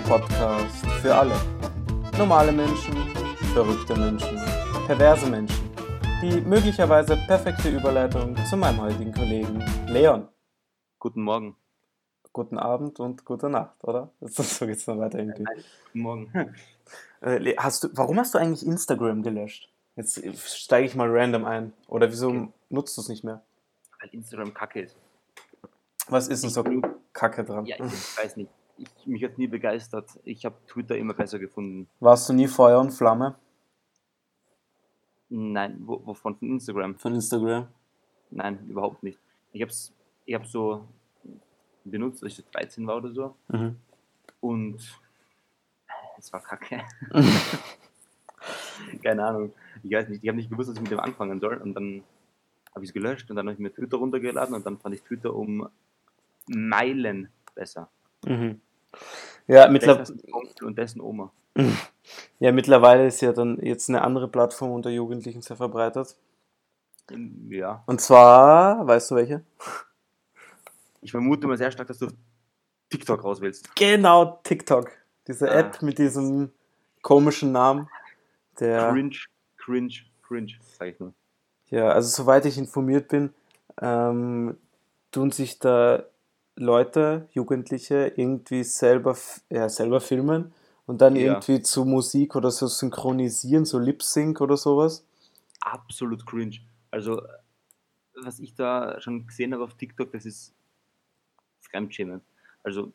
Podcast für alle. Normale Menschen, verrückte Menschen, perverse Menschen. Die möglicherweise perfekte Überleitung zu meinem heutigen Kollegen Leon. Guten Morgen. Guten Abend und gute Nacht, oder? So geht's noch weiter irgendwie. Guten Morgen. Äh, Le- hast du, warum hast du eigentlich Instagram gelöscht? Jetzt steige ich mal random ein. Oder wieso Okay. nutzt du es nicht mehr? Weil Instagram kacke ist. Was ist denn so kacke dran? Ja, ich weiß nicht. Ich, mich hat nie begeistert. Ich habe Twitter immer besser gefunden. Warst du nie Feuer und Flamme Nein, wo, wovon? Von Instagram? von Instagram? Nein, überhaupt nicht. Ich habe es ich hab so benutzt, als ich 13 war oder so. Mhm. Und es war kacke. Keine Ahnung. Ich weiß nicht. Ich habe nicht gewusst, was ich mit dem anfangen soll. Und dann habe ich es gelöscht und dann habe ich mir Twitter runtergeladen und dann fand ich Twitter um Meilen besser. Mhm. Ja, mittler Besser als Onkel und dessen Oma. ja, mittlerweile ist ja dann jetzt eine andere Plattform unter Jugendlichen sehr verbreitet. Ja. Und zwar, weißt du welche? Ich vermute mal sehr stark, dass du TikTok raus willst. Genau, TikTok. Diese Ah. App mit diesem komischen Namen. Der, Cringe, cringe, cringe, sag ich nur. ja, also soweit ich informiert bin, ähm, tun sich da Leute, Jugendliche, irgendwie selber, ja, selber filmen und dann Ja. irgendwie zu Musik oder so synchronisieren, so Lip-Sync oder sowas. Absolut cringe. Also, was ich da schon gesehen habe auf TikTok, das ist fremdschämend. Also,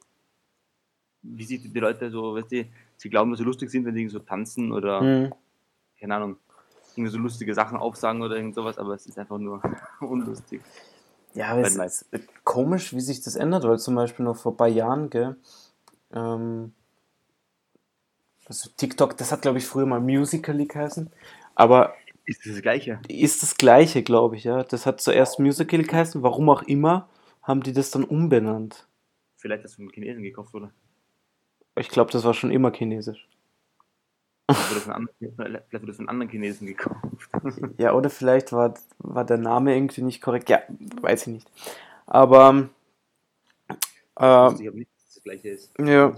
wie sich die Leute so, weißt du, sie glauben, dass sie lustig sind, wenn sie so tanzen oder, Mhm. keine Ahnung, irgendwie so lustige Sachen aufsagen oder irgend sowas, aber es ist einfach nur unlustig. Ja, aber es ist komisch, wie sich das ändert, weil zum Beispiel noch vor ein paar Jahren, gell, ähm, also TikTok, das hat glaube ich früher mal Musical.ly geheißen, aber Ist das, das Gleiche? ist das gleiche, glaube ich, ja. Das hat zuerst Musical.ly geheißen, warum auch immer, haben die das dann umbenannt. Vielleicht du von Chinesen gekauft, oder? Ich glaube, das war schon immer chinesisch. Vielleicht wurde anderen, vielleicht wurde von anderen Chinesen gekauft. Ja, oder vielleicht war, war der Name irgendwie nicht korrekt. Ja, weiß ich nicht. Aber, äh, ich habe nicht, das Gleiche ist. ja.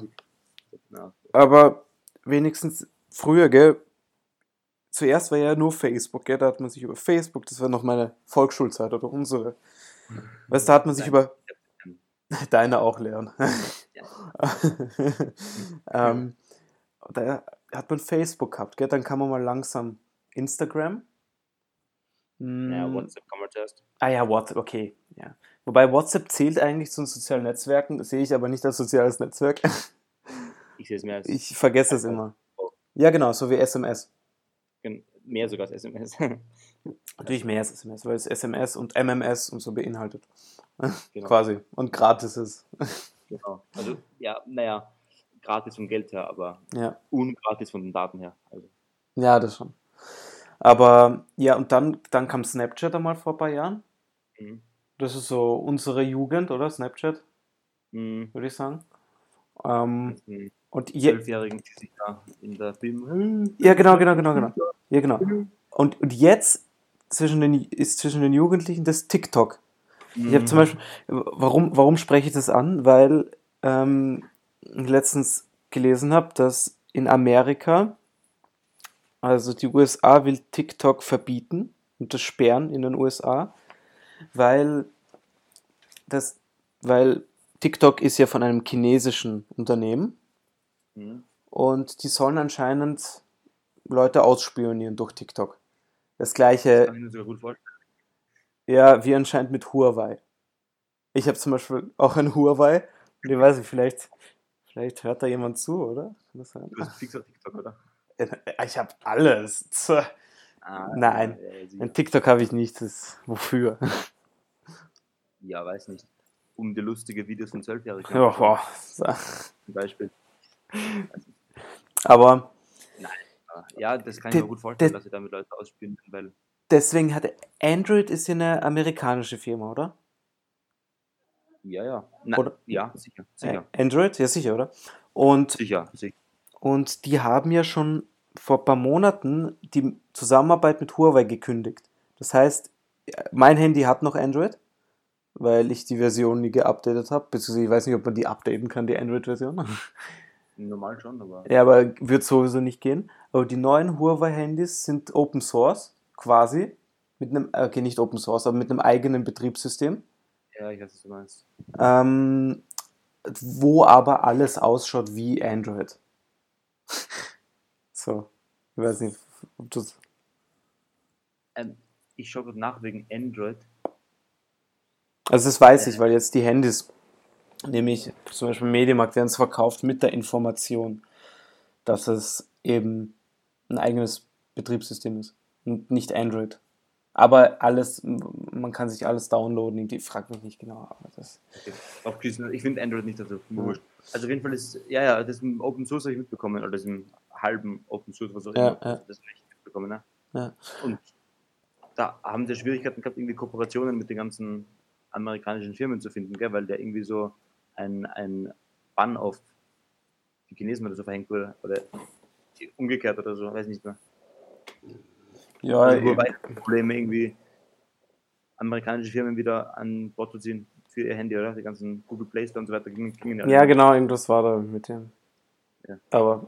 Ja. Aber wenigstens früher, gell? Zuerst war ja nur Facebook, gell? Da hat man sich über Facebook, das war noch meine Volksschulzeit oder unsere. Weißt da hat man sich über. Deine auch, Leon. ähm, da hat man Facebook gehabt, gell? Dann kam man mal langsam Instagram. Mm, Ja, WhatsApp kann man zuerst. Ah ja, WhatsApp, okay. Ja. Wobei WhatsApp zählt eigentlich zu den sozialen Netzwerken, das sehe ich aber nicht als soziales Netzwerk. Ich sehe es mehr als Ich vergesse es immer. Ja, genau, so wie SMS. mehr sogar als SMS. Natürlich mehr als SMS, weil es SMS und MMS und so beinhaltet. Genau. Quasi. Und gratis ist. genau. Also, ja, naja, gratis vom Geld her, aber Ja. ungratis von den Daten her. Also, ja, das schon. Aber ja, und dann, dann kam Snapchat einmal vor ein paar Jahren. mhm. Das ist so unsere Jugend, oder? Snapchat, Mhm. würde ich sagen. Ähm, Mhm. und Zwölfjährigen, die sich da in der Film. ja, genau, genau, genau, genau. Ja, genau. Und, und jetzt zwischen den, ist zwischen den Jugendlichen das TikTok. Ich Mhm. habe zum Beispiel, warum, warum spreche ich das an? Weil ähm, letztens gelesen habe, dass in Amerika, also die USA will TikTok verbieten und das sperren in den USA, weil das, weil TikTok ist ja von einem chinesischen Unternehmen Mhm. und die sollen anscheinend Leute ausspionieren durch TikTok. Das Das gleiche kann ich mir gut vorstellen. ja, wie anscheinend mit Huawei. Ich habe zum Beispiel auch ein Huawei. Und ich weiß nicht, vielleicht, vielleicht hört da jemand zu, oder? Du hast fix auf TikTok, oder? Äh, Ich habe alles. Ah, Nein. Ja. Ein TikTok habe ich nicht. Das, wofür? ja, weiß nicht. Um die lustige Videos von Zwölfjährigen. Ja, boah. So. Zum Beispiel. Aber Ah, Ja, das kann ich mir gut vorstellen, dass sie damit Leute ausspielen, weil deswegen hat Android ist ja eine amerikanische Firma, oder? Ja, ja. Na, Oder- ja, sicher. Sicher. Android, ja sicher, oder? Und Sicher, sicher. Und die haben ja schon vor ein paar Monaten die Zusammenarbeit mit Huawei gekündigt. Das heißt, mein Handy hat noch Android, weil ich die Version nie geupdatet habe. Beziehungsweise ich weiß nicht, ob man die updaten kann, die Android-Version. Normal schon, aber. Ja, aber wird sowieso nicht gehen. Aber die neuen Huawei-Handys sind Open Source, quasi. Mit einem, okay, nicht Open Source, aber mit einem eigenen Betriebssystem. Ja, ich weiß, was du meinst. Ähm, wo aber alles ausschaut wie Android. so, ich weiß nicht, ob das. Ähm, ich schaue gerade nach wegen Android. Also, das weiß ich, weil jetzt die Handys, nämlich zum Beispiel im Mediamarkt, werden es verkauft mit der Information, dass es eben ein eigenes Betriebssystem ist und nicht Android. Aber alles, man kann sich alles downloaden, die fragt mich nicht genau. Aber das Okay. Ich finde Android nicht so wurscht. Also auf jeden Fall ist, ja, ja, das im Open Source habe ich mitbekommen, oder das im halben Open Source, was auch Ja, immer, ja. das habe ich mitbekommen, ne? Ja. Und da haben sie Schwierigkeiten gehabt, irgendwie Kooperationen mit den ganzen amerikanischen Firmen zu finden, gell? weil der irgendwie so ein, ein Bann auf die Chinesen oder so verhängt wurde, oder umgekehrt oder so, weiß nicht mehr. Ja, Huawei hat Probleme irgendwie amerikanische Firmen wieder an Bord zu ziehen für ihr Handy, oder? Die ganzen Google Play Store und so weiter gingen, gingen ja. ja, genau, irgendwas war da mit dem. Ja. Aber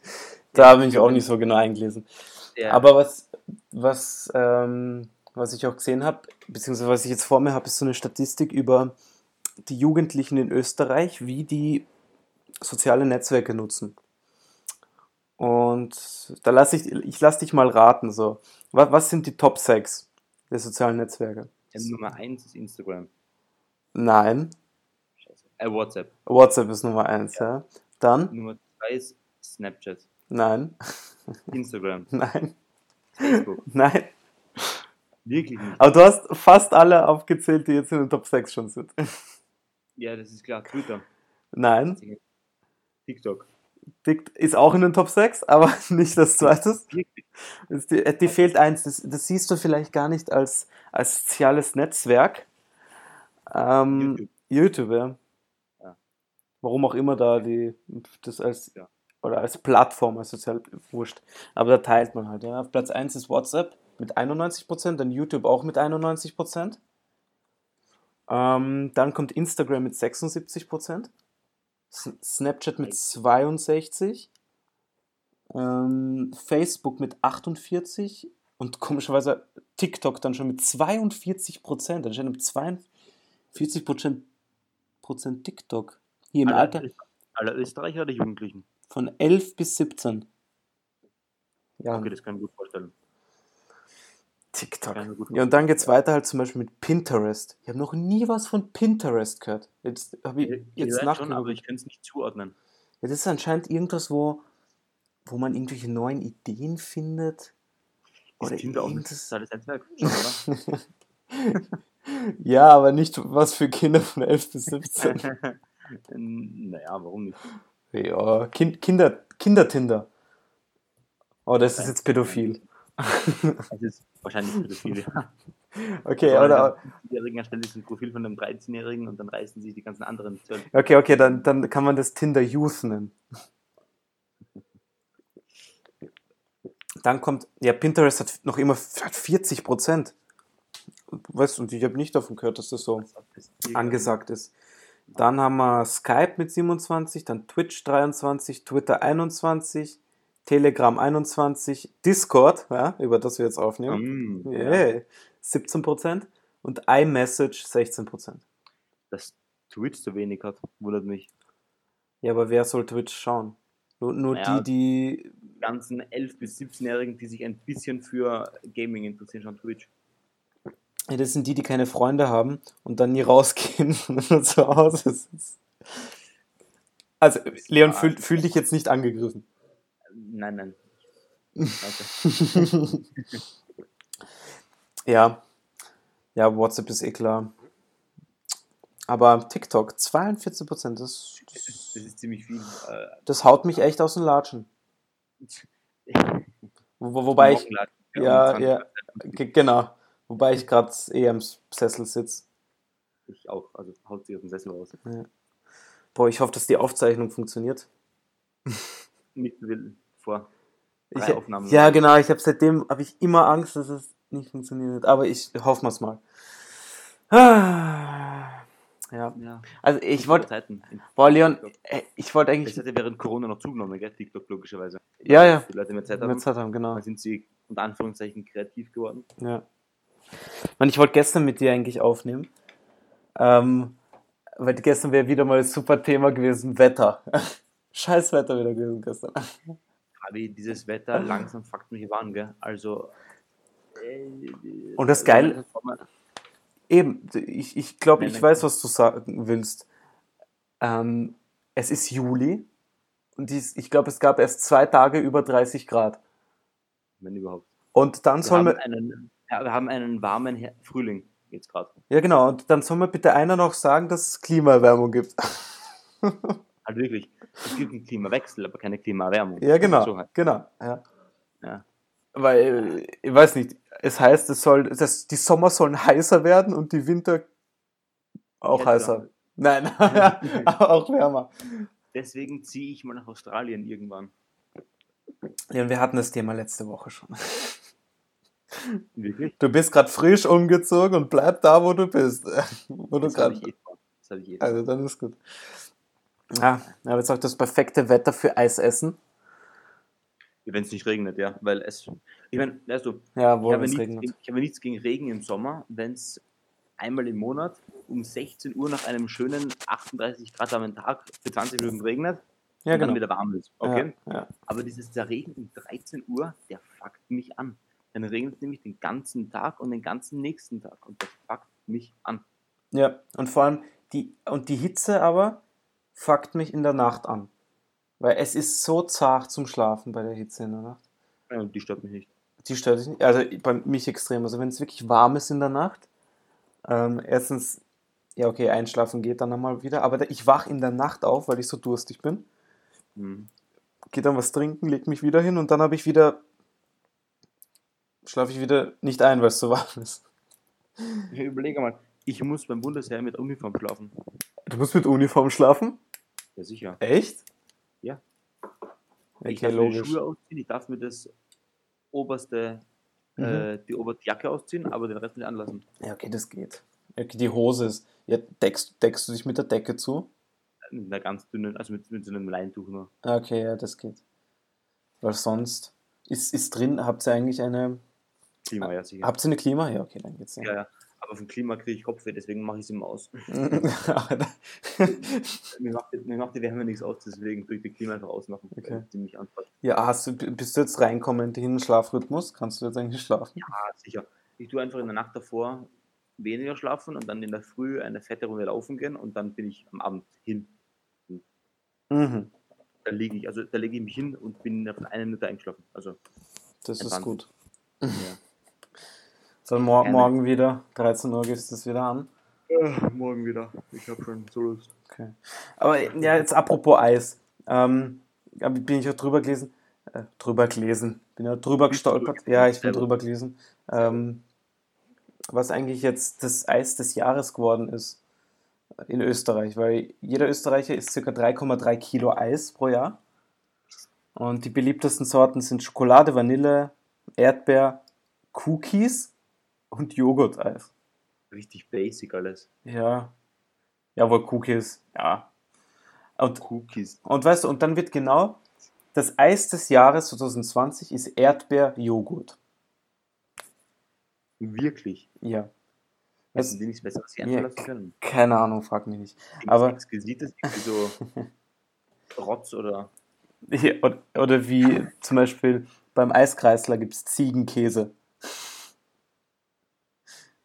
da habe ich mich auch nicht so genau eingelesen. Ja. Aber was, was, ähm, was ich auch gesehen habe, beziehungsweise was ich jetzt vor mir habe, ist so eine Statistik über die Jugendlichen in Österreich, wie die soziale Netzwerke nutzen. Und da lasse ich, ich lasse dich mal raten, so. Was, was sind die Top 6 der sozialen Netzwerke? Ja, Nummer 1 ist Instagram. Nein, Scheiße. Äh, WhatsApp. WhatsApp ist Nummer 1, ja. Dann? Nummer 2 ist Snapchat. Nein, Instagram. nein, Facebook. nein. Wirklich nicht. Aber du hast fast alle aufgezählt, die jetzt in den Top 6 schon sind. Ja, das ist klar. Twitter. Nein, TikTok. Dick ist auch in den Top 6, aber nicht das zweite. Die, die fehlt eins, das, das siehst du vielleicht gar nicht als, als soziales Netzwerk. Ähm, YouTube. YouTube, ja. Ja. Warum auch immer da die das als Ja. oder als Plattform, als sozial wurscht. Aber da teilt man halt, ja. Auf Platz 1 ist WhatsApp mit 91%, dann YouTube auch mit 91%. Ähm, dann kommt Instagram mit 76%, S Snapchat mit 62%, ähm, Facebook mit 48% und komischerweise TikTok dann schon mit 42%, anscheinend mit 42 Prozent TikTok. Hier im Alle, Alter alle Österreicher oder Jugendlichen? von 11 bis 17. Ja, Okay, das kann ich mir gut vorstellen. TikTok. Ja, und dann geht's weiter halt zum Beispiel mit Pinterest. Ich habe noch nie was von Pinterest gehört. Jetzt habe ich jetzt weiß schon, aber ich kann es nicht zuordnen. Ja, das ist anscheinend irgendwas, wo, wo man irgendwelche neuen Ideen findet. Ist Oder Tinder auch ein irgendwas. soziales Netzwerk? Schon, oder? Ja, aber nicht was für Kinder von 11 bis 17. naja, warum nicht? ja, kind, Kinder, Kindertinder. Oh, das ist jetzt pädophil. Es ist wahrscheinlich pädophil. ja. Okay, Aber oder, ein 15-Jährigen erstellen sich ein Profil von einem 13-Jährigen und dann reißen sich die ganzen anderen. okay, okay, dann, dann kann man das Tinder Youth nennen. Dann kommt, ja, Pinterest hat noch immer hat 40 Prozent. Weißt du, und ich habe nicht davon gehört, dass das so angesagt ist. Dann haben wir Skype mit 27, dann Twitch 23, Twitter 21, Telegram 21, Discord, ja, über das wir jetzt aufnehmen, Mm, yeah, 17% und iMessage 16%. Dass Twitch so wenig hat, wundert mich. Ja, aber wer soll Twitch schauen? Nur, nur Naja. die, die. Die ganzen 11- bis 17-Jährigen, die sich ein bisschen für Gaming interessieren, schauen Twitch. Ja, das sind die, die keine Freunde haben und dann nie rausgehen und zu Hause sitzen. Also, Leon, fühl, fühl dich jetzt nicht angegriffen. Nein, nein. Danke. Ja. Ja, WhatsApp ist eh klar. Aber TikTok, 42%, das, Das das, ist ziemlich viel. Äh, das haut mich echt aus den Latschen. Wo, wobei ich, ja, ja. 20 ge- genau, wobei ich gerade eh am Sessel sitze. Ich auch, also haut sie aus dem Sessel raus. Boah, ich hoffe, dass die Aufzeichnung funktioniert. Nicht will vor Ich, Aufnahmen. ja, genau, ich habe seitdem habe ich immer Angst, dass es nicht funktioniert. Aber ich hoffe es mal. Ah, Ja. Ja. Also ich wollte, boah Leon, äh, ich wollte Das eigentlich, hat ja während Corona noch zugenommen, gell? TikTok logischerweise. ja, ja, Die Leute mehr Zeit haben, Zeit haben, genau. dann sind sie unter Anführungszeichen kreativ geworden. Ja. Man, ich wollte gestern mit dir eigentlich aufnehmen. Ähm, weil gestern wäre wieder mal ein super Thema gewesen, Wetter. Scheiß Wetter wieder gewesen gestern. Aber dieses Wetter langsam fuckt mich an, gell? Also. äh, Und das Sommer- Eben, ich, ich glaube, ich weiß, was du sagen willst. Ähm, es ist Juli und dies, ich glaube, es gab erst zwei Tage über 30 Grad. Wenn überhaupt. Und dann Wir soll haben, man, einen, wir haben einen warmen Her Frühling jetzt gerade. ja genau, und dann soll mir bitte einer noch sagen, dass es Klimaerwärmung gibt. Halt wirklich. Es gibt einen Klimawechsel, aber keine Klimaerwärmung. Ja, genau, So halt. genau, ja. Ja. Weil, ich weiß nicht, es heißt, es soll, das, die Sommer sollen heißer werden und die Winter auch Ja, heißer. Nein, auch wärmer. Deswegen ziehe ich mal nach Australien irgendwann. Ja, und wir hatten das Thema letzte Woche schon. Wirklich? Du bist gerade frisch umgezogen und bleib da, wo du bist. wo du Das ich eh vor. Das habe ich eh also dann ist gut. Ja, aber jetzt auch das perfekte Wetter für Eis essen. Wenn es nicht regnet, ja. Weil es. Ich meine, weißt du, Ja, ich wo habe, es nichts regnet. gegen, ich habe nichts gegen Regen im Sommer, wenn es einmal im Monat um 16 Uhr nach einem schönen 38 Grad warmen Tag für 20 Minuten regnet Ja, und dann genau. wieder warm ist. Okay? Ja, ja. Aber dieses der Regen um 13 Uhr, der fuckt mich an. Dann regnet es nämlich den ganzen Tag und den ganzen nächsten Tag. Und das fuckt mich an. ja, und vor allem die, und die Hitze aber fuckt mich in der Nacht an. Weil es ist so zart zum Schlafen bei der Hitze in der Nacht. Ja, Und die stört mich nicht. Die stört dich nicht. Also bei mich extrem. Also wenn es wirklich warm ist in der Nacht, ähm, erstens, ja okay, einschlafen geht dann einmal wieder, aber ich wach in der Nacht auf, weil ich so durstig bin, Hm. gehe dann was trinken, leg mich wieder hin und dann habe ich wieder, schlafe ich wieder nicht ein, weil es so warm ist. Ich überlege mal, ich muss beim Bundesheer mit Uniform schlafen. Du musst mit Uniform schlafen? Ja, sicher. Echt? Ja. Okay, ich darf mir die. Schuhe ausziehen, ich darf mir das oberste, Mhm. äh, die oberste Jacke ausziehen, aber den Rest nicht anlassen. Ja, okay, das geht. Okay, die Hose ist. Ja, deckst, deckst du dich mit der Decke zu? Mit einer ganz dünnen, also mit, mit so einem Leintuch nur. Ah, Okay, ja, das geht. Weil sonst ist, ist drin, habt ihr eigentlich eine. Klima, ja, sicher. Habt ihr eine Klima? Ja, okay, dann geht's Ja, ja. Aber vom Klima kriege ich Kopfweh, deswegen mache ich es immer aus. Mir, macht, die- mir macht die Wärme nichts aus, deswegen tue ich die Klima einfach ausmachen, Okay. weil die mich anfasst. ja, hast du, bist du jetzt reinkommen in den Schlafrhythmus? Kannst du jetzt eigentlich schlafen? Ah, sicher. Ich tue einfach in der Nacht davor weniger schlafen und dann in der Früh eine fette Runde laufen gehen und dann bin ich am Abend hin. Mhm, Da liege ich, also da lege ich mich hin und bin von einer Minute eingeschlafen. Also, das ist gut. ja. So, mor Gerne. morgen wieder, 13 Uhr gehst du das wieder an. Äh, morgen wieder. Ich habe schon so Lust. Okay. Aber ja, jetzt apropos Eis. Ähm, bin ich auch drüber gelesen. Äh, drüber gelesen. Bin ja drüber gestolpert. Ja, ich bin drüber gelesen. Ähm, was eigentlich jetzt das Eis des Jahres geworden ist in Österreich, weil jeder Österreicher isst ca. 3,3 Kilo Eis pro Jahr. Und die beliebtesten Sorten sind Schokolade, Vanille, Erdbeer, Cookies und Joghurt-Eis. Richtig basic alles. Ja. Jawohl, Cookies. Ja. Und Cookies. und weißt du, und dann wird genau das Eis des Jahres 2020 ist Erdbeer-Joghurt. Wirklich. Ja. Hätten Das, die nichts Besseres hier Ja, können? keine Ahnung, frag mich nicht. Irgendwas Aber- Exquisites, irgendwie so Rotz oder. Ja, Oder, oder wie zum Beispiel beim Eiskreisler gibt es Ziegenkäse.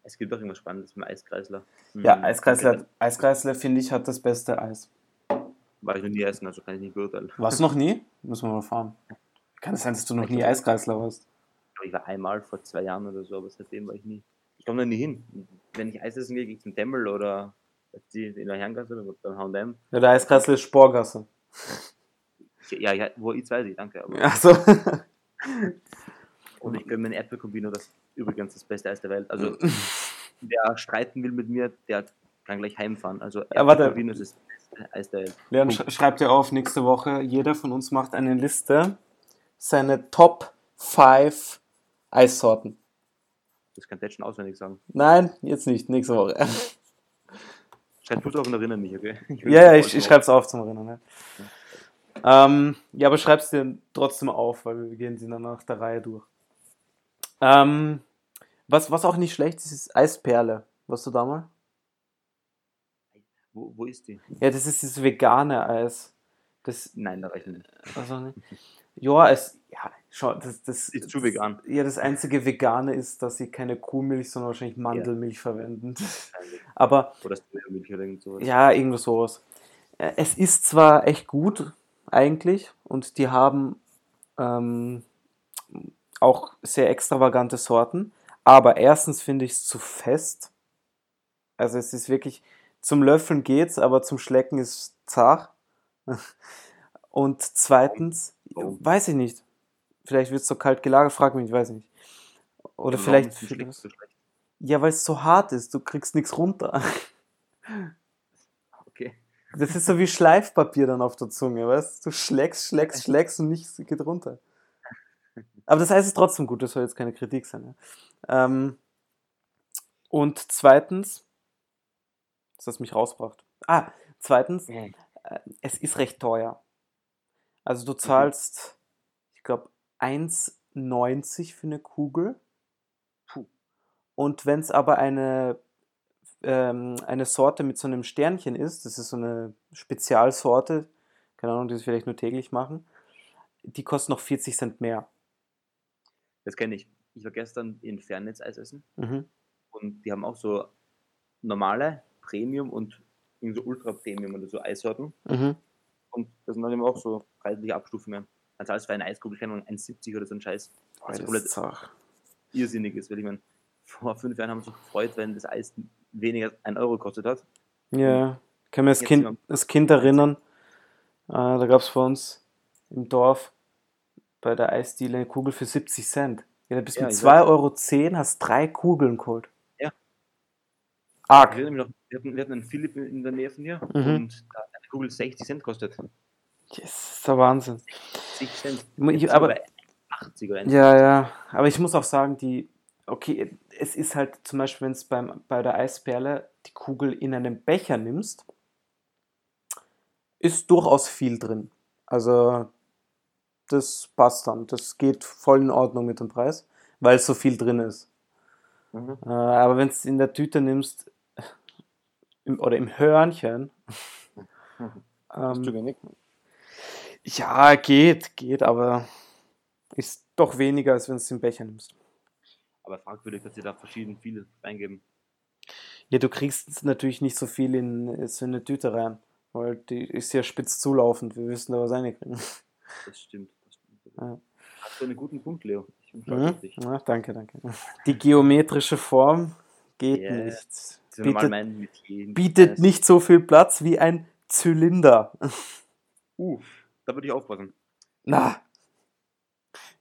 Es gibt auch irgendwas Spannendes beim Eiskreisler. Ja, Hm, Eiskreisler, Eiskreisler finde ich, hat das beste Eis. War ich noch nie essen, also kann ich nicht beurteilen. Warst du noch nie? Müssen wir mal fahren. Kann es sein, dass du noch nie Eiskreisler warst? Ich war einmal vor zwei Jahren oder so, aber seitdem war ich nie. Ich komme da nie hin. Wenn ich Eis essen gehe, gehe ich zum Temmel oder in der Herrengasse oder beim H&M. Ja, der Eiskreisler ist Sporgasse. Ja, ja, wo ich weiß ich, danke. Aber Also, Und ich gönne mir ein Erdbeerkombino, das ist übrigens das beste Eis der Welt. Also, wer streiten will mit mir, der kann gleich heimfahren. Also, Ja, warte. Erdbeerkombino ist Eis der. Leon, sch schreibt dir auf, nächste Woche, jeder von uns macht eine Liste, seine Top 5 Eissorten. Das kann ich jetzt schon auswendig sagen. Nein, jetzt nicht, nächste Woche. Schreib du auf und erinnere mich, okay? Ja, ja, ich, ich schreibe es auf zum Erinnern. Ja, ähm, ja aber schreib's dir trotzdem auf, weil wir gehen sie dann nach der Reihe durch. Ähm, was, was auch nicht schlecht ist, ist Eisperle. Warst du da mal? Wo, wo ist die? Ja, das ist dieses vegane Eis. Das, Nein, da reicht nicht. also nicht. Ja, es, ja, schau, das, das Ist zu vegan. Ja, das einzige Vegane ist, dass sie keine Kuhmilch, sondern wahrscheinlich Mandelmilch verwenden. Wahrscheinlich. Aber Oder Milch oder irgend sowas. Ja, irgendwo sowas. Äh, Es ist zwar echt gut, eigentlich, und die haben ähm, auch sehr extravagante Sorten, aber erstens finde ich es zu fest. Also es ist wirklich, zum Löffeln geht's, aber zum Schlecken ist zart. Und zweitens, Warum? weiß ich nicht. Vielleicht wird es so kalt gelagert, frag mich, weiß ich nicht. Oder Warum vielleicht, schlecht? ja, weil es so hart ist, du kriegst nichts runter. Okay. Das ist so wie Schleifpapier dann auf der Zunge, weißt du? Du schlägst, schlägst, schlägst und nichts geht runter. Aber das Eis ist trotzdem gut, das soll jetzt keine Kritik sein. Ja? Ähm, und zweitens, das was mich rausbracht. Ah, zweitens, äh, es ist recht teuer. Also du zahlst, ich glaube, 1,90 für eine Kugel. Puh. Und wenn es aber eine, ähm, eine Sorte mit so einem Sternchen ist, das ist so eine Spezialsorte, keine Ahnung, die sie vielleicht nur täglich machen, die kostet noch 40 Cent mehr. Das kenne ich. Ich war gestern in Fernnetz Eis essen Mhm. und die haben auch so normale Premium und irgendwie so Ultra Premium oder so Eissorten. Mhm. Und das sind dann eben auch so preisliche Abstufungen. Dann zahlst du für eine Eiskugel, keine Ahnung, 1,70 oder so ein Scheiß. Was das komplett irrsinnig ist, weil ich meine, vor fünf Jahren haben wir uns gefreut, wenn das Eis weniger als 1 Euro gekostet hat. Ja, ich kann mir als Kind, als Kind erinnern, äh, da gab es bei uns im Dorf bei der Eisdiele eine Kugel für 70 Cent. Ja, da bist du Ja, mit ich 2,10 Euro, hast drei Kugeln geholt. Ja. Arg. Wir hatten, wir hatten einen Philipp in der Nähe von hier Mhm. und da hat eine Kugel 60 Cent kostet. Das ist der Wahnsinn. 60 Cent. Ich- aber- bei 80 oder 1. Ja, ja, aber ich muss auch sagen, die, okay, es ist halt zum Beispiel, wenn es bei der Eisperle die Kugel in einem Becher nimmst, ist durchaus viel drin. Also das passt dann. Das geht voll in Ordnung mit dem Preis, weil so viel drin ist. Mhm. Äh, aber wenn es in der Tüte nimmst im, oder im Hörnchen, zu ähm, ja, geht, geht, aber ist doch weniger, als wenn du es im Becher nimmst. Aber fragwürdig, dass sie da verschieden viele reingeben. Ja, du kriegst natürlich nicht so viel in so eine Tüte rein, weil die ist ja spitz zulaufend. Wir wissen da was stimmt. Das stimmt. Hast du einen guten Punkt, Leo? Ich bin stolz Mhm. Ja, danke, danke. Die geometrische Form geht Ja, nicht. Bietet, bietet nicht so viel Platz wie ein Zylinder. Uh, da würde ich aufpassen. Na.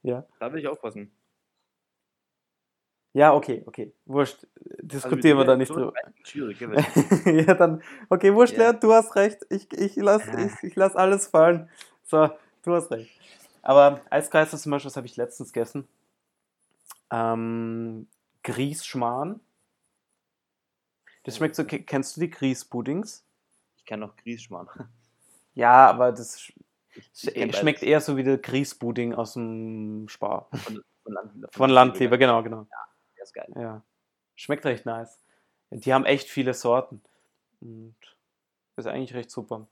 Ja. Da würde ich aufpassen. Ja, okay, okay. Wurscht. Diskutieren wir da nicht drüber. Schwierig, ja, dann, okay, wurscht, Ja. Leon, du hast recht. Ich, ich lass, Ah. ich, ich lass alles fallen. So, du hast recht. Aber Eiskreiser zum Beispiel, das habe ich letztens gegessen. Ähm, Grießschmarrn. Das schmeckt so, ke- kennst du die Grießpuddings? Ich kann noch Grießschmarrn. Ja, aber das sch Ich, sch- ich kenn schmeckt eher so wie der Grießpudding aus dem Spar. von, von, Land, Von Landleber, genau, genau. Der ist geil. Ja. Schmeckt recht nice. Die haben echt viele Sorten. Und ist eigentlich recht super.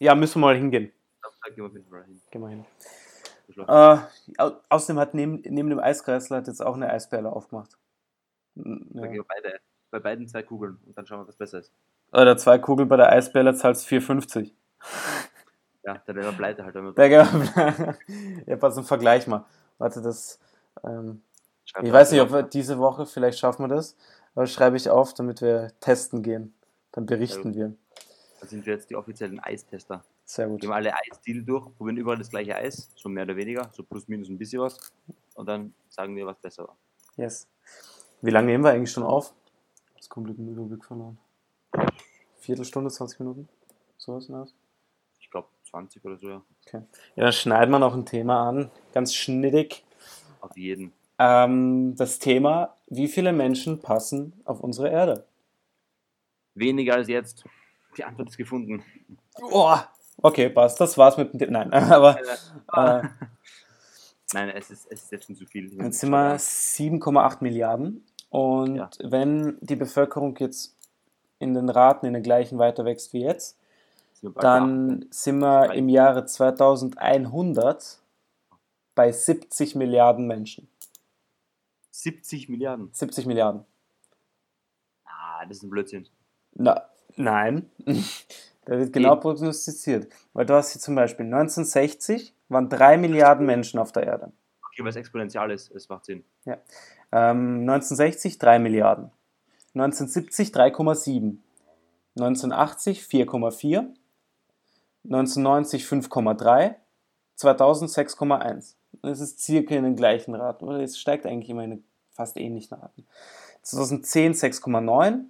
Ja, müssen wir mal hingehen. Da gehen wir Fall hin. Gehen wir hin. Äh, au- außerdem hat neben, neben dem Eiskreisler hat jetzt auch eine Eisperle aufgemacht. Ja. wir beide, bei beiden zwei Kugeln und dann schauen wir, was besser ist. Oder zwei Kugeln bei der Eisperle zahlst 4,50. Ja, da wäre pleite halt. Wenn Ge- ja, pass im Vergleich mal. Warte, das. Ähm, ich weiß nicht, ob wir diese Woche, vielleicht schaffen wir das. Aber schreibe ich auf, damit wir testen gehen. Dann berichten Ja. wir. Da sind wir jetzt die offiziellen Eistester. Sehr gut. Wir alle Eisstile durch, probieren überall das gleiche Eis, so mehr oder weniger, so plus minus ein bisschen was. Und dann sagen wir, was besser war. Yes. Wie lange nehmen wir eigentlich schon auf? Das komplett den Überblick verloren. Viertelstunde, 20 Minuten? So ist das. Ich glaube 20 oder so, ja. Okay. Ja, dann schneiden wir noch ein Thema an. Ganz schnittig. Auf jeden. Ähm, das Thema, wie viele Menschen passen auf unsere Erde? Weniger als jetzt. Die Antwort ist gefunden. Oh, okay, passt. Das war's mit dem. Nein, aber äh, Nein, es ist, es ist jetzt schon zu viel. jetzt sind wir 7,8 Milliarden. Und Ja. wenn die Bevölkerung jetzt in den Raten in den gleichen weiter wächst wie jetzt, Sind dann sind wir im Jahre 2100 bei 70 Milliarden Menschen. da. 70 Milliarden. 70 Milliarden. Ah, das ist ein Blödsinn. Na, nein. da wird genau Eben. prognostiziert. Weil du hast hier zum Beispiel 1960 waren 3 Milliarden Menschen auf der Erde. Okay, weil es exponentiell ist, es macht Sinn. Ähm, 1960 3 Milliarden. 1970 3,7. 1980 4,4. 1990 5,3. 2000 6,1. Das ist circa in den gleichen Raten. Oder es steigt eigentlich immer in fast ähnlichen Raten. 2010 6,9.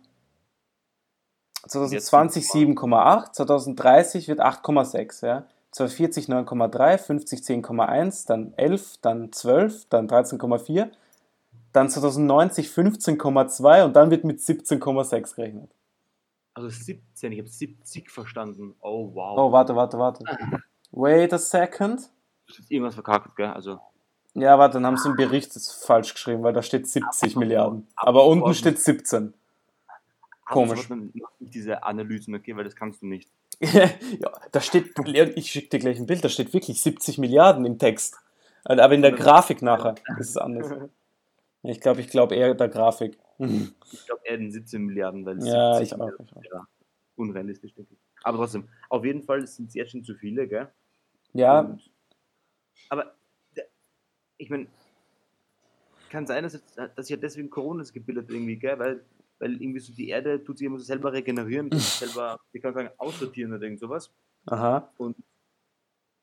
2020 7,8. 2030 wird 8,6. Ja. 2040 9,3. 50 10,1. Dann 11. Dann 12. Dann 13,4 dann 2090 15,2 und dann wird mit 17,6 gerechnet. Also 17, ich habe 70 verstanden. Oh, wow. Oh, warte, warte, warte. Wait a second. Du hast irgendwas verkackt, gell? Also, Ja, warte, dann haben sie im Bericht falsch geschrieben, weil da steht 70 Milliarden. Aber unten steht 17. Komisch. Noch nicht diese Analysen, okay? Weil das kannst du nicht. ja, da steht, ich schicke dir gleich ein Bild, da steht wirklich 70 Milliarden im Text. Aber in der Grafik nachher ist es anders. Ich glaube, ich glaube eher der Grafik. Ich glaube eher den 17 Milliarden, weil Ja, 70 ich auch, ich auch. wäre unrealistisch, denke ich. Aber trotzdem, auf jeden Fall sind es jetzt schon zu viele, gell? Ja, Und, aber ich meine, kann sein, dass, jetzt, dass sich ja deswegen Corona gebildet irgendwie, gell? Weil, weil irgendwie so die Erde tut sich immer so selber regenerieren, selber, wie kann sagen, aussortieren oder irgend sowas. aha, Und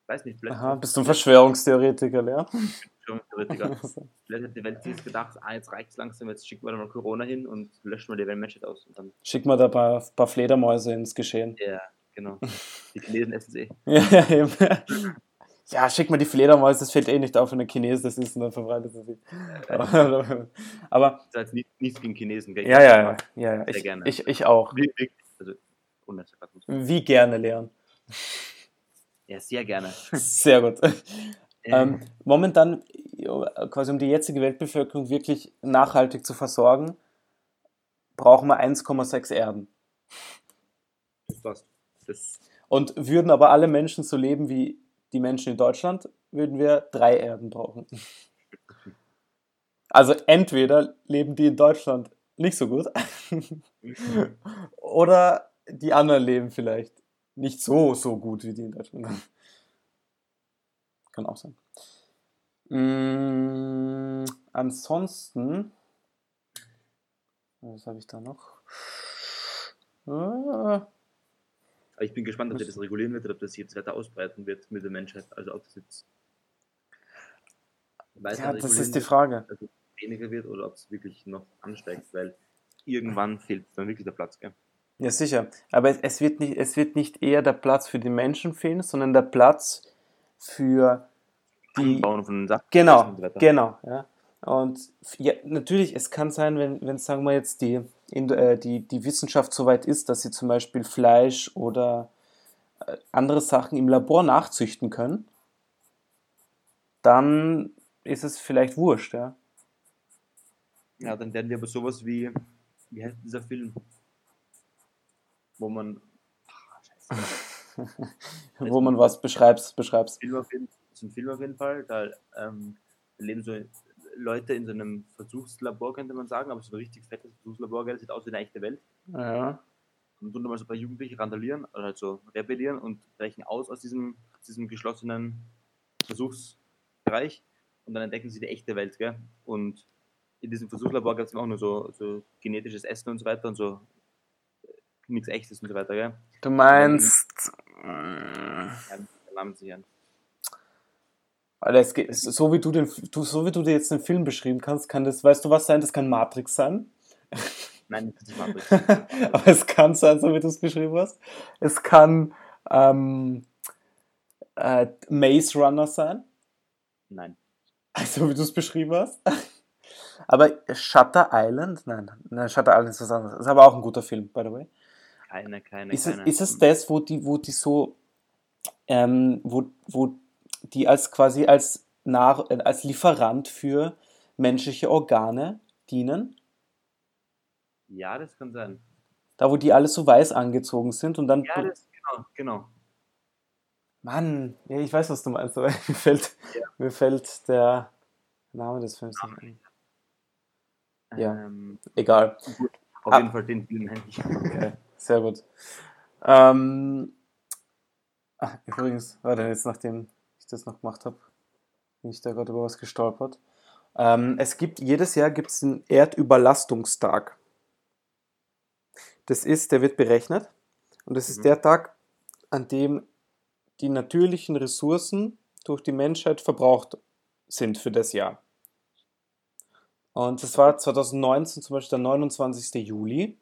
weiß nicht, vielleicht, aha, bist du ein Verschwörungstheoretiker, ja? Verschwörungstheoretiker. vielleicht hat die Welt sich gedacht, ah, jetzt reicht's langsam, jetzt schicken wir da mal Corona hin und löschen wir die Menschheit aus. Und dann, Schick mal da ein paar, paar Fledermäuse ins Geschehen. ja, genau. Die Chinesen essen eh. Ja, eben. Ja, schick mal die Fledermäuse, das fällt eh nicht auf, wenn ein Chines das ist und dann verbreitet es sich. Aber, Das ist jetzt nicht, nichts gegen Chinesen, gell? Ja, ja, ja, ja, Ich, gerne. ich, ich auch. Also, Sarkasmus. Wie gerne lernen. Ja, sehr gerne. Sehr gut. Ähm, momentan, quasi um die jetzige Weltbevölkerung wirklich nachhaltig zu versorgen, brauchen wir 1,6 Erden. das. Das, Und würden aber alle Menschen so leben wie die Menschen in Deutschland, würden wir drei Erden brauchen. Also entweder leben die in Deutschland nicht so gut oder die anderen leben vielleicht nicht so, so gut wie die in Deutschland. Kann auch sein. Mm, ansonsten, was habe ich da noch? Ah, aber ich bin gespannt, ob das regulieren wird oder ob das jetzt weiter ausbreiten wird mit der Menschheit. Also ob das jetzt weiter ja, das ist die wird, Frage. also weniger wird oder ob es wirklich noch ansteigt, weil irgendwann fehlt dann wirklich der Platz, gell? Ja, sicher. Aber es, wird nicht, es wird nicht eher der Platz für die Menschen fehlen, sondern der Platz für die. Anbauen von den Sachen Genau, genau. Ja. Und ja, natürlich, es kann sein, wenn, wenn sagen wir jetzt, die, in, äh, die, die Wissenschaft so weit ist, dass sie zum Beispiel Fleisch oder äh, andere Sachen im Labor nachzüchten können, dann ist es vielleicht wurscht, ja. Ja, dann werden wir aber sowas wie, wie heißt dieser Film? Wo man. Ah, scheiße. Wo man was beschreibst, beschreibst. Film auf jeden, das ist ein Film auf jeden Fall, da ähm, leben so Leute in so einem Versuchslabor, könnte man sagen, aber so ein richtig fettes Versuchslabor, das sieht aus wie eine echte Welt. Ja. Und tun da mal so ein paar Jugendliche randalieren oder halt so rebellieren und brechen aus aus diesem, aus diesem geschlossenen Versuchsbereich und dann entdecken sie die echte Welt, gell? Und in diesem Versuchslabor gab es auch nur so, so genetisches Essen und so weiter und so äh, nichts echtes und so weiter, gell? Du meinst. Ja, nicht an. Alter, es geht, so wie du den, du, so wie du dir jetzt den Film beschrieben kannst, kann das, weißt du was sein? Das kann Matrix sein. Nein, das ist Matrix. Aber es kann sein, so wie du es beschrieben hast. Es kann ähm, äh, Maze Runner sein, Nein. so wie du es beschrieben hast. Aber Shutter Island, nein, nein, Shutter Island ist was anderes. Ist aber auch ein guter Film, by the way. keine, keine, Ist es, keine. ist es das, wo die, wo die so, ähm, wo, wo die als quasi als, Nahr äh, als Lieferant für menschliche Organe dienen? Ja, das kann sein. Da, wo die alle so weiß angezogen sind und dann. Ja, das, genau, genau. Mann, ja, ich weiß, was du meinst, aber mir fällt, Ja. mir fällt der Name des Films nicht ein. Ja. Ähm, Egal. auf Ah. jeden Fall den Film meine ich. Okay, sehr gut. Ähm, ach, übrigens, warte, jetzt nachdem ich das noch gemacht habe, bin ich da gerade über was gestolpert. Ähm, es gibt, jedes Jahr gibt es den Erdüberlastungstag. Das ist, der wird berechnet und das ist Mhm. der Tag, an dem die natürlichen Ressourcen durch die Menschheit verbraucht sind für das Jahr. Und das war 2019 zum Beispiel der 29. Juli.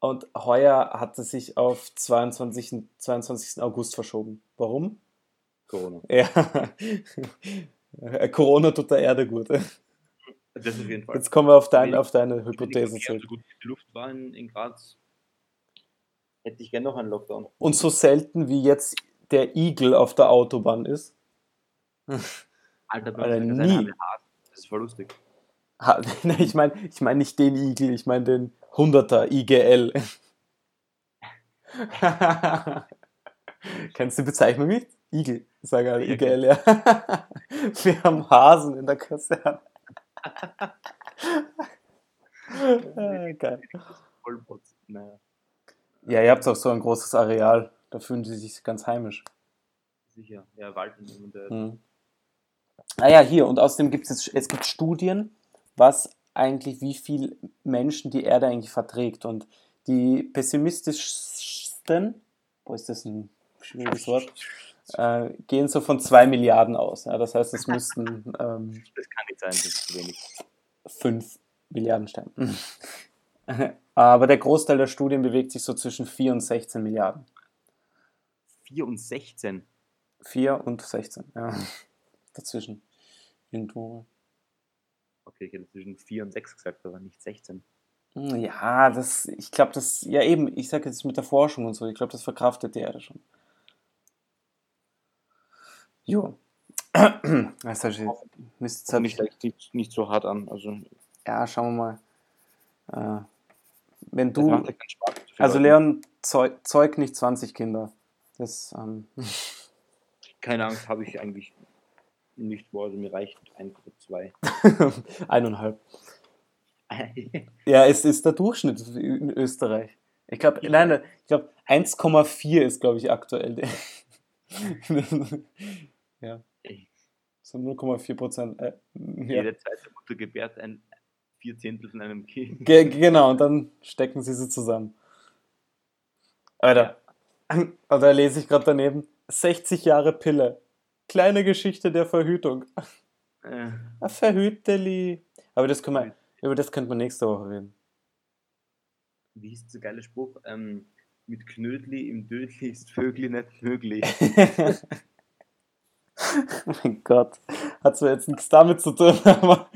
Und heuer hat es sich auf 22. 22. August verschoben. Warum? Corona. Ja. Corona tut der Erde gut. Das auf jeden Fall. Jetzt kommen wir auf, dein, auf deine Hypothese zurück. so gut wie die Luft war in, in Graz, hätte ich gerne noch einen Lockdown. Und so selten wie jetzt der Igel auf der Autobahn ist. Alter, Alter, uns nie. Das ist voll lustig. Ha, ich meine ich mein nicht den Igel, ich meine den 100er IGL. Kennst du die Bezeichnung nicht? Igel, sagen alle Ja, IGL, ja. Wir haben Hasen in der Kaserne. Ah, Geil. Ja, ihr habt auch so ein großes Areal, da fühlen sie sich ganz heimisch. sicher. Ja, Wald Mhm. Ah ja, hier, und außerdem gibt es, es gibt Studien, was eigentlich, wie viel Menschen die Erde eigentlich verträgt. Und die pessimistischsten, wo ist das ein schwieriges Wort, äh, gehen so von zwei Milliarden aus. Ja, das heißt, es müssten ähm, Das kann nicht sein, das ist zu wenig. fünf Milliarden stemmen. Aber der Großteil der Studien bewegt sich so zwischen 4 und 16 Milliarden. 4 und 16. 4 und 16, ja. Dazwischen. Irgendwo. Okay, ich hätte zwischen 4 und 6 gesagt, aber nicht 16. Hm, Ja, das, ich glaube, das, ja eben, ich sage jetzt mit der Forschung und so, ich glaube, das verkraftet die Erde schon. Jo. Das heißt, müsst jetzt vielleicht nicht, nicht so hart an. Also, ja, schauen wir mal. Äh, wenn du, ja Spaß. also. Leon, zeug, zeug nicht 20 Kinder. Das, ähm, Keine Angst, habe ich eigentlich nicht vor. Also mir reicht ein oder zwei. eineinhalb. Ja, es ist der Durchschnitt in Österreich. Ich glaube, nein, ich glaube 1,4 ist, glaube ich, aktuell. Ja, so 0,4 Prozent. Äh, ja. Jede zweite Mutter gebärt ein Vierzehntel von einem Kind. Ge genau, und dann stecken sie sie zusammen. Alter, da lese ich gerade daneben, 60 Jahre Pille. Kleine Geschichte der Verhütung. Äh, Verhüteli. Aber das können wir, über das könnte man nächste Woche reden. wie hieß dieser geile Spruch? Ähm, mit Knödli im Dödli ist Vögli nicht möglich. Oh mein Gott. Hat zwar jetzt nichts damit zu tun, aber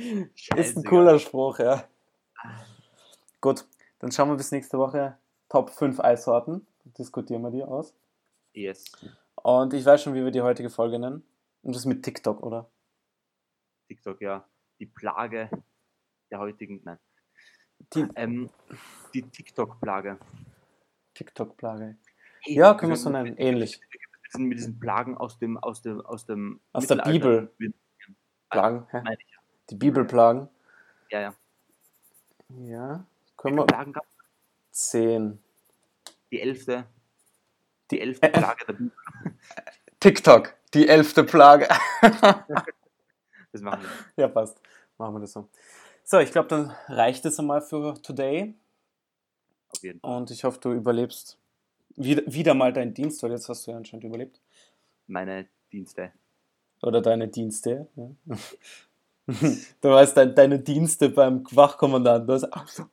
ist ein cooler Spruch, ja. Gut, dann schauen wir bis nächste Woche. Top 5 Eissorten. Diskutieren wir die aus. Yes. Und ich weiß schon, wie wir die heutige Folge nennen. Und das mit TikTok, oder? TikTok, ja. Die Plage der heutigen, nein. Die Ähm, die TikTok-Plage. TikTok-Plage. Hey, Ja, können wir so nennen. Ähnlich. Sind mit diesen Plagen aus dem, aus dem, aus dem Aus der Mittelalter. Plagen. Hä? Meine ich. Die Bibelplagen. Ja, ja. Ja. Können wir. Plagen gab 10. Die elfte. Die elfte Plage der Bibel. TikTok. Die elfte Plage. Das machen wir. ja, passt. Machen wir das so. So, ich glaube, dann reicht es einmal für today. Auf jeden Fall. Und ich hoffe, du überlebst wieder, wieder mal deinen Dienst, weil jetzt hast du ja anscheinend überlebt. Meine Dienste. Oder deine Dienste. Ja. Du weißt, dein, deine Dienste beim Wachkommandanten. Du hast,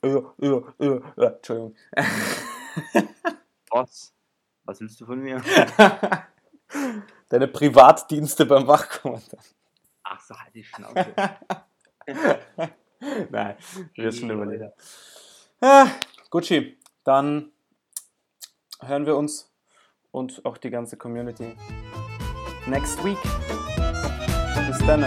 äh, äh, äh, äh, Entschuldigung. Was? Was willst du von mir? Deine Privatdienste beim Wachkommandanten. Ach so, halt die Schnauze. Nein, Hey, überleben. Leute. Ah, Gucci, dann hören wir uns und auch die ganze Community next week. Bis dann.